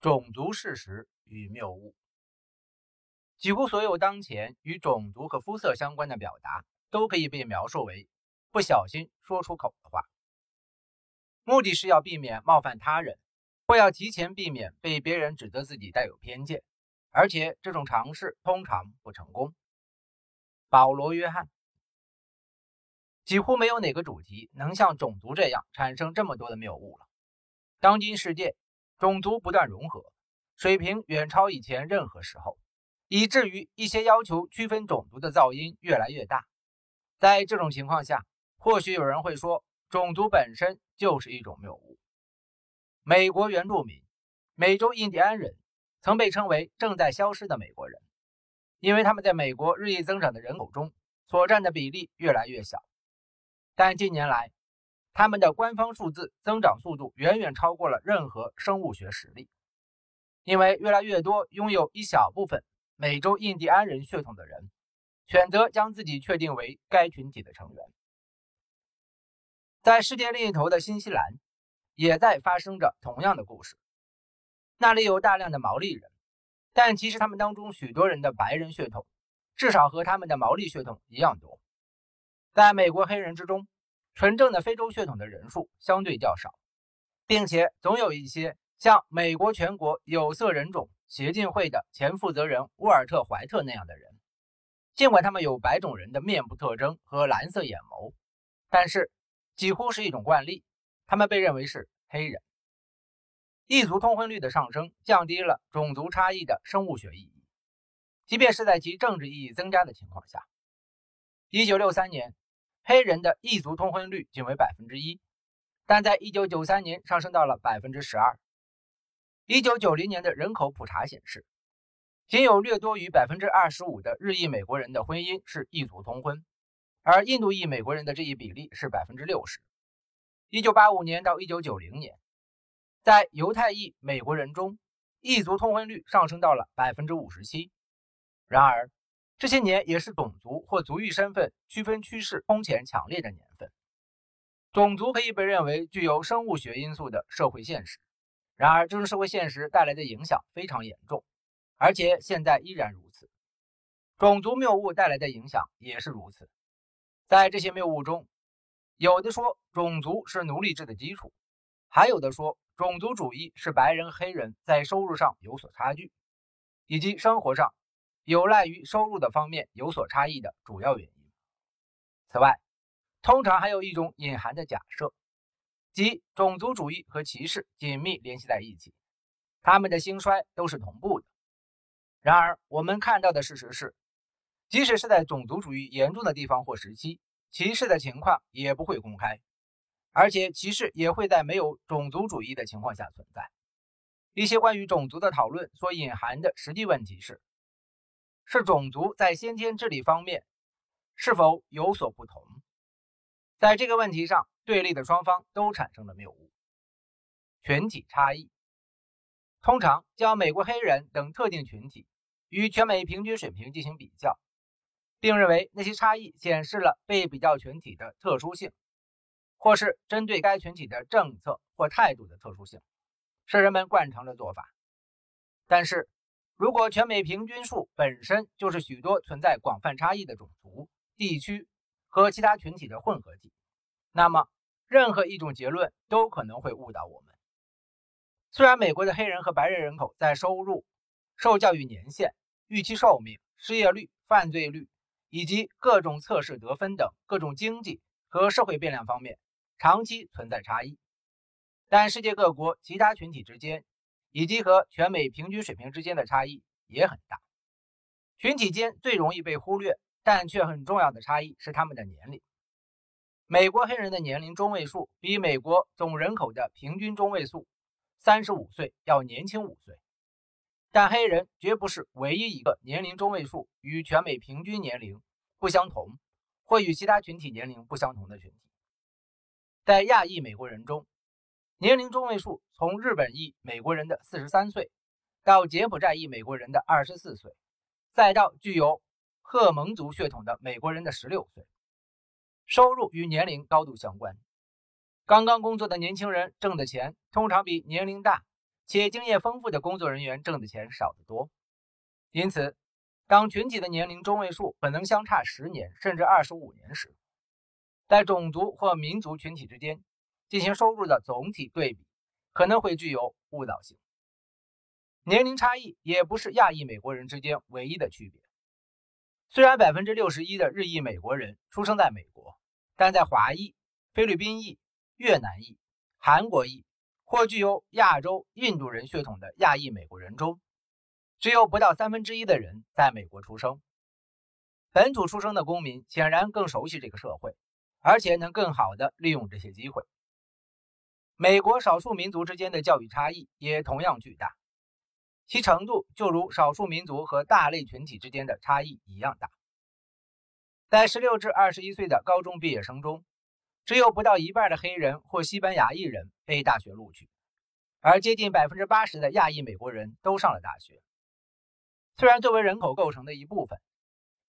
种族事实与谬误。几乎所有当前与种族和肤色相关的表达，都可以被描述为不小心说出口的话，目的是要避免冒犯他人，或要提前避免被别人指责自己带有偏见，而且这种尝试通常不成功。保罗·约翰。几乎没有哪个主题能像种族这样产生这么多的谬误了。当今世界，种族不断融合，水平远超以前任何时候，以至于一些要求区分种族的噪音越来越大。在这种情况下，或许有人会说，种族本身就是一种谬误。美国原住民、美洲印第安人曾被称为正在消失的美国人，因为他们在美国日益增长的人口中所占的比例越来越小。但近年来，他们的官方数字增长速度远远超过了任何生物学实例，因为越来越多拥有一小部分美洲印第安人血统的人选择将自己确定为该群体的成员。在世界另一头的新西兰，也在发生着同样的故事。那里有大量的毛利人，但其实他们当中许多人的白人血统，至少和他们的毛利血统一样多。在美国黑人之中，纯正的非洲血统的人数相对较少，并且总有一些像美国全国有色人种协进会的前负责人沃尔特·怀特那样的人。尽管他们有白种人的面部特征和蓝色眼眸，但是几乎是一种惯例，他们被认为是黑人。异族通婚率的上升降低了种族差异的生物学意义，即便是在其政治意义增加的情况下。一九六三年。黑人的异族通婚率仅为百分之一，但在一九九三年上升到了百分之十二。一九九零年的人口普查显示，仅有略多于百分之二十五的日裔美国人的婚姻是异族通婚，而印度裔美国人的这一比例是百分之六十。一九八五年到一九九零年，在犹太裔美国人中，异族通婚率上升到了百分之五十七。然而，这些年也是种族或族裔身份区分趋势空前强烈的年份。种族可以被认为具有生物学因素的社会现实，然而这种社会现实带来的影响非常严重，而且现在依然如此。种族谬误带来的影响也是如此。在这些谬误中，有的说种族是奴隶制的基础，还有的说种族主义是白人黑人在收入上有所差距，以及生活上。有赖于收入的方面有所差异的主要原因。此外，通常还有一种隐含的假设，即种族主义和歧视紧密联系在一起，他们的兴衰都是同步的。然而，我们看到的事实是，即使是在种族主义严重的地方或时期，歧视的情况也不会公开，而且歧视也会在没有种族主义的情况下存在。一些关于种族的讨论所隐含的实际问题是。是种族在先天智力方面是否有所不同？在这个问题上，对立的双方都产生了谬误。群体差异通常将美国黑人等特定群体与全美平均水平进行比较，并认为那些差异显示了被比较群体的特殊性，或是针对该群体的政策或态度的特殊性，是人们惯常的做法。但是，如果全美平均数本身就是许多存在广泛差异的种族、地区和其他群体的混合体，那么任何一种结论都可能会误导我们。虽然美国的黑人和白人人口在收入、受教育年限、预期寿命、失业率、犯罪率以及各种测试得分等各种经济和社会变量方面长期存在差异，但世界各国其他群体之间。以及和全美平均水平之间的差异也很大。群体间最容易被忽略，但却很重要的差异是他们的年龄。美国黑人的年龄中位数比美国总人口的平均中位数三十五岁要年轻五岁，但黑人绝不是唯一一个年龄中位数与全美平均年龄不相同或与其他群体年龄不相同的群体。在亚裔美国人中。年龄中位数从日本裔美国人的四十三岁，到柬埔寨裔美国人的二十四岁，再到具有赫蒙族血统的美国人的十六岁。收入与年龄高度相关。刚刚工作的年轻人挣的钱通常比年龄大且经验丰富的工作人员挣的钱少得多。因此，当群体的年龄中位数可能相差十年甚至二十五年时，在种族或民族群体之间进行收入的总体对比，可能会具有误导性。年龄差异也不是亚裔美国人之间唯一的区别。虽然百分之六十一的日裔美国人出生在美国，但在华裔、菲律宾裔、越南裔、韩国裔或具有亚洲、印度人血统的亚裔美国人中，只有不到三分之一的人在美国出生。本土出生的公民显然更熟悉这个社会，而且能更好地利用这些机会。美国少数民族之间的教育差异也同样巨大。其程度就如少数民族和大类群体之间的差异一样大。在16至21岁的高中毕业生中，只有不到一半的黑人或西班牙裔人被大学录取，而接近百分之八十的亚裔美国人都上了大学。虽然作为人口构成的一部分，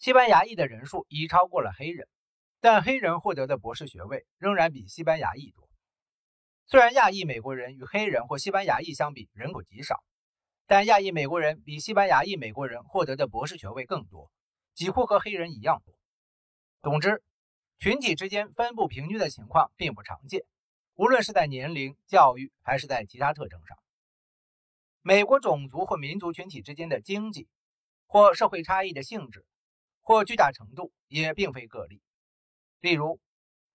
西班牙裔的人数已超过了黑人，但黑人获得的博士学位仍然比西班牙裔多。虽然亚裔美国人与黑人或西班牙裔相比人口极少。但亚裔美国人比西班牙裔美国人获得的博士学位更多，几乎和黑人一样多。总之，群体之间分布平均的情况并不常见，无论是在年龄、教育还是在其他特征上。美国种族或民族群体之间的经济或社会差异的性质或巨大程度也并非个例。例如，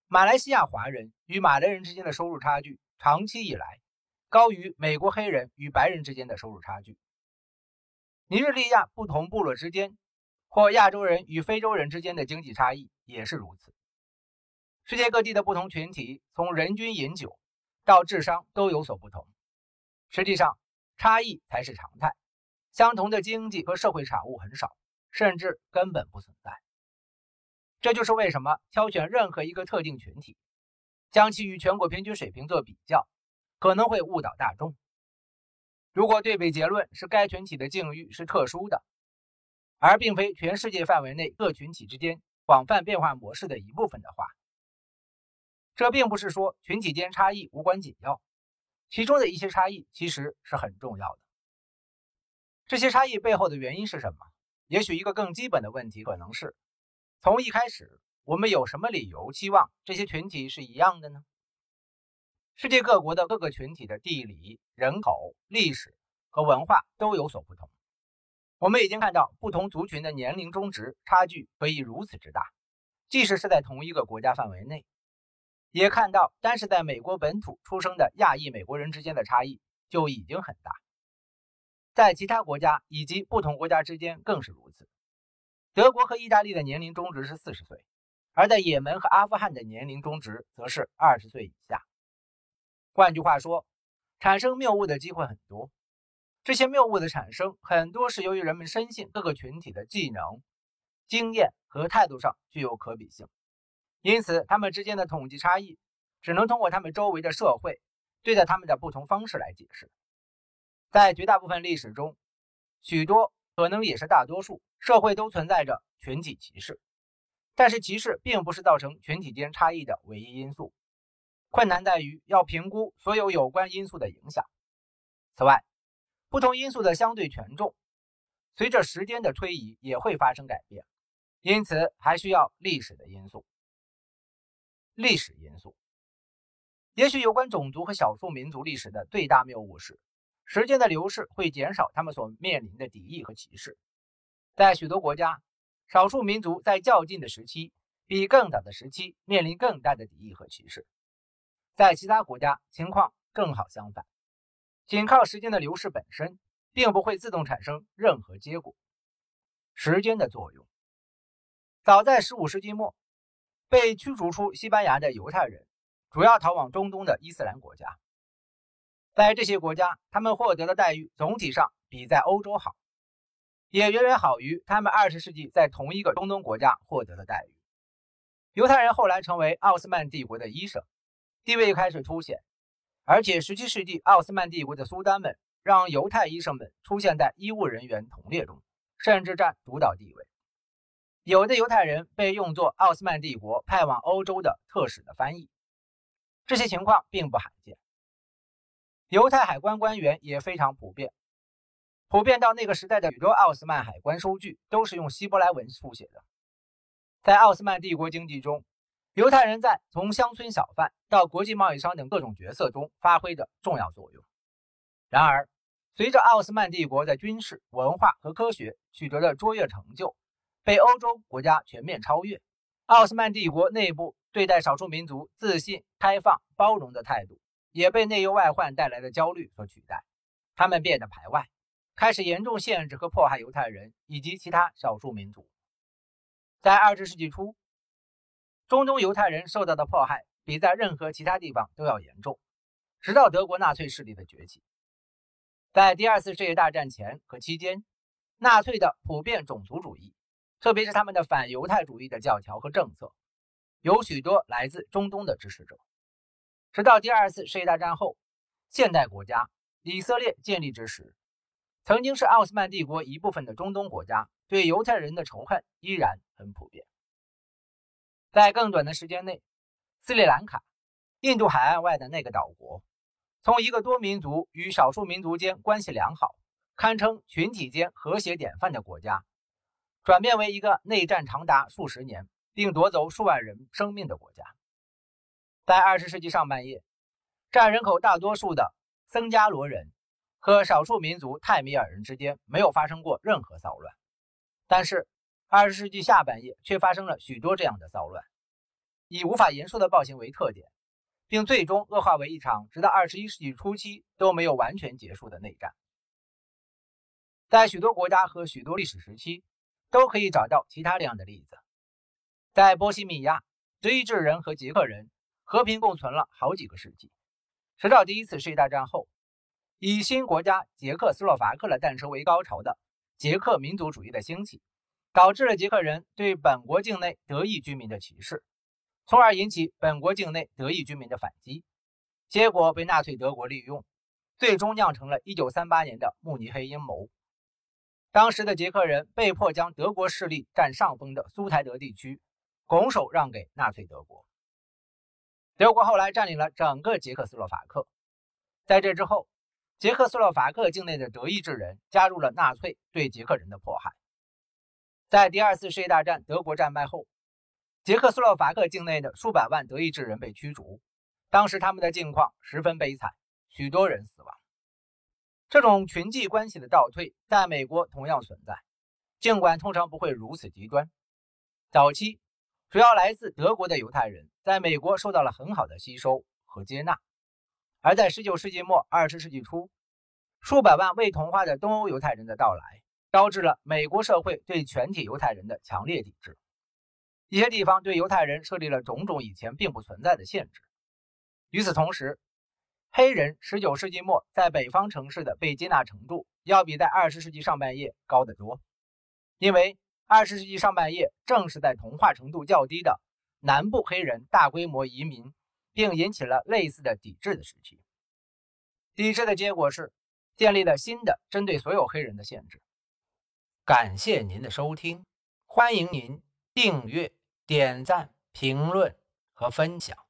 马来西亚华人与马来人之间的收入差距长期以来。高于美国黑人与白人之间的收入差距。尼日利亚不同部落之间，或亚洲人与非洲人之间的经济差异也是如此。世界各地的不同群体，从人均饮酒到智商都有所不同。实际上，差异才是常态。相同的经济和社会产物很少，甚至根本不存在。这就是为什么挑选任何一个特定群体，将其与全国平均水平做比较。可能会误导大众。如果对比结论是该群体的境遇是特殊的，而并非全世界范围内各群体之间广泛变化模式的一部分的话，这并不是说群体间差异无关紧要，其中的一些差异其实是很重要的。这些差异背后的原因是什么？也许一个更基本的问题可能是：从一开始，我们有什么理由期望这些群体是一样的呢？世界各国的各个群体的地理、人口、历史和文化都有所不同。我们已经看到，不同族群的年龄中值差距可以如此之大，即使是在同一个国家范围内。也看到，单是在美国本土出生的亚裔美国人之间的差异就已经很大。在其他国家以及不同国家之间更是如此。德国和意大利的年龄中值是四十岁，而在也门和阿富汗的年龄中值则是二十岁以下。换句话说，产生谬误的机会很多。这些谬误的产生，很多是由于人们深信各个群体的技能、经验和态度上具有可比性，因此他们之间的统计差异只能通过他们周围的社会对待他们的不同方式来解释。在绝大部分历史中，许多可能也是大多数社会都存在着群体歧视，但是歧视并不是造成群体间差异的唯一因素。困难在于要评估所有有关因素的影响。此外，不同因素的相对权重随着时间的推移也会发生改变，因此还需要历史的因素。历史因素，也许有关种族和少数民族历史的最大谬误是，时间的流逝会减少他们所面临的敌意和歧视。在许多国家，少数民族在较近的时期比更早的时期面临更大的敌意和歧视。在其他国家，情况正好相反，仅靠时间的流逝本身，并不会自动产生任何结果。时间的作用，早在15世纪末，被驱逐出西班牙的犹太人主要逃往中东的伊斯兰国家，在这些国家，他们获得的待遇总体上比在欧洲好，也远远好于他们20世纪在同一个中东国家获得的待遇。犹太人后来成为奥斯曼帝国的医生。地位开始凸显，而且17世纪奥斯曼帝国的苏丹们让犹太医生们出现在医务人员同列中，甚至占主导地位。有的犹太人被用作奥斯曼帝国派往欧洲的特使的翻译，这些情况并不罕见。犹太海关官员也非常普遍，普遍到那个时代的许多奥斯曼海关收据都是用希伯来文书写的。在奥斯曼帝国经济中，犹太人在从乡村小贩到国际贸易商等各种角色中发挥着重要作用。然而，随着奥斯曼帝国在军事、文化和科学取得的卓越成就，被欧洲国家全面超越，奥斯曼帝国内部对待少数民族自信、开放、包容的态度。也被内忧外患带来的焦虑所取代，他们变得排外，开始严重限制和迫害犹太人以及其他少数民族。在二十世纪初，中东犹太人受到的迫害比在任何其他地方都要严重，直到德国纳粹势力的崛起。在第二次世界大战前和期间，纳粹的普遍种族主义，特别是他们的反犹太主义的教条和政策，有许多来自中东的支持者。直到第二次世界大战后，现代国家以色列建立之时，曾经是奥斯曼帝国一部分的中东国家对犹太人的仇恨依然很普遍。在更短的时间内，斯里兰卡，印度海岸外的那个岛国，从一个多民族与少数民族间关系良好、堪称群体间和谐典范的国家，转变为一个内战长达数十年并夺走数万人生命的国家。在二十世纪上半叶，占人口大多数的僧伽罗人和少数民族泰米尔人之间没有发生过任何骚乱，但是二十世纪下半叶却发生了许多这样的骚乱，以无法言说的暴行为特点，并最终恶化为一场直到二十一世纪初期都没有完全结束的内战。在许多国家和许多历史时期，都可以找到其他这样的例子。在波西米亚，德意志人和捷克人。和平共存了好几个世纪，直到第一次世界大战后，以新国家捷克斯洛伐克的诞生为高潮的捷克民族主义的兴起，导致了捷克人对本国境内德裔居民的歧视，从而引起本国境内德裔居民的反击，结果被纳粹德国利用，最终酿成了一九三八年的慕尼黑阴谋。当时的捷克人被迫将德国势力占上风的苏台德地区拱手让给纳粹德国。德国后来占领了整个捷克斯洛伐克，在这之后，捷克斯洛伐克境内的德意志人加入了纳粹对捷克人的迫害。在第二次世界大战德国战败后，捷克斯洛伐克境内的数百万德意志人被驱逐，当时他们的境况十分悲惨，许多人死亡。这种群际关系的倒退在美国同样存在，尽管通常不会如此极端。早期。主要来自德国的犹太人在美国受到了很好的吸收和接纳，而在19世纪末、20世纪初，数百万未同化的东欧犹太人的到来，招致了美国社会对全体犹太人的强烈抵制。一些地方对犹太人设立了种种以前并不存在的限制。与此同时，黑人19世纪末在北方城市的被接纳程度要比在20世纪上半叶高得多，因为。二十世纪上半叶，正是在同化程度较低的南部黑人大规模移民，并引起了类似的抵制的时期。抵制的结果是建立了新的针对所有黑人的限制。感谢您的收听，欢迎您订阅、点赞、评论和分享。